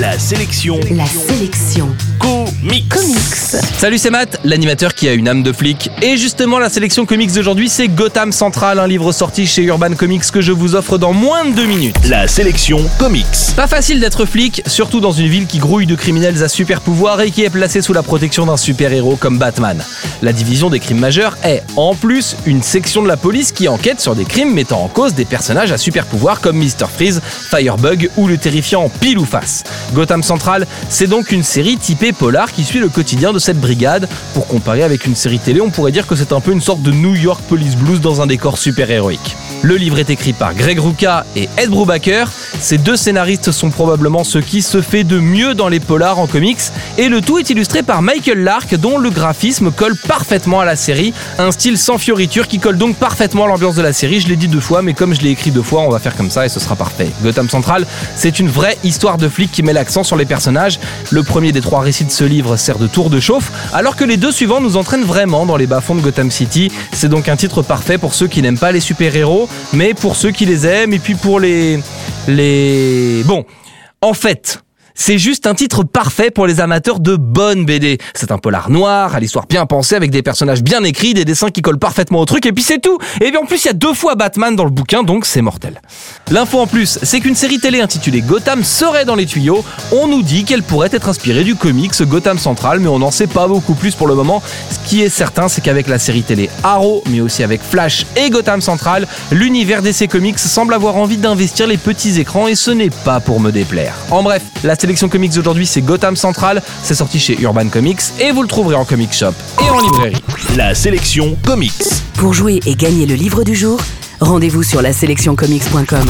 La sélection. La sélection. Comics. Comics. Salut, c'est Matt, l'animateur qui a une âme de flic. Et justement, la sélection comics d'aujourd'hui, c'est Gotham Central, un livre sorti chez Urban Comics que je vous offre dans moins de deux minutes. La sélection comics. Pas facile d'être flic, surtout dans une ville qui grouille de criminels à super pouvoir et qui est placée sous la protection d'un super-héros comme Batman. La division des crimes majeurs est, en plus, une section de la police qui enquête sur des crimes mettant en cause des personnages à super pouvoir comme Mr. Freeze, Firebug ou le terrifiant Pile ou Face. Gotham Central, c'est donc une série typée polar qui suit le quotidien de cette brigade. Pour comparer avec une série télé, on pourrait dire que c'est un peu une sorte de New York Police Blues dans un décor super-héroïque. Le livre est écrit par Greg Rucka et Ed Brubaker. Ces deux scénaristes sont probablement ce qui se fait de mieux dans les polars en comics, et le tout est illustré par Michael Lark, dont le graphisme colle parfaitement à la série, un style sans fioriture qui colle donc parfaitement à l'ambiance de la série. Je l'ai dit deux fois, mais comme je l'ai écrit deux fois, on va faire comme ça et ce sera parfait. Gotham Central, c'est une vraie histoire de flic qui met l'accent sur les personnages. Le premier des trois récits de ce livre sert de tour de chauffe, alors que les deux suivants nous entraînent vraiment dans les bas-fonds de Gotham City. C'est donc un titre parfait pour ceux qui n'aiment pas les super-héros, mais pour ceux qui les aiment, et puis pour les... les... Bon, en fait... C'est juste un titre parfait pour les amateurs de bonnes BD. C'est un polar noir, à l'histoire bien pensée, avec des personnages bien écrits, des dessins qui collent parfaitement au truc, et puis c'est tout. Et bien en plus, il y a deux fois Batman dans le bouquin, donc c'est mortel. L'info en plus, c'est qu'une série télé intitulée Gotham serait dans les tuyaux. On nous dit qu'elle pourrait être inspirée du comics Gotham Central, mais on n'en sait pas beaucoup plus pour le moment. Ce qui est certain, c'est qu'avec la série télé Arrow, mais aussi avec Flash et Gotham Central, l'univers DC Comics semble avoir envie d'investir les petits écrans, et ce n'est pas pour me déplaire. En bref, la sélection comics d'aujourd'hui, c'est Gotham Central. C'est sorti chez Urban Comics et vous le trouverez en comic shop et en librairie. La sélection comics. Pour jouer et gagner le livre du jour, rendez-vous sur la sélectioncomics.com.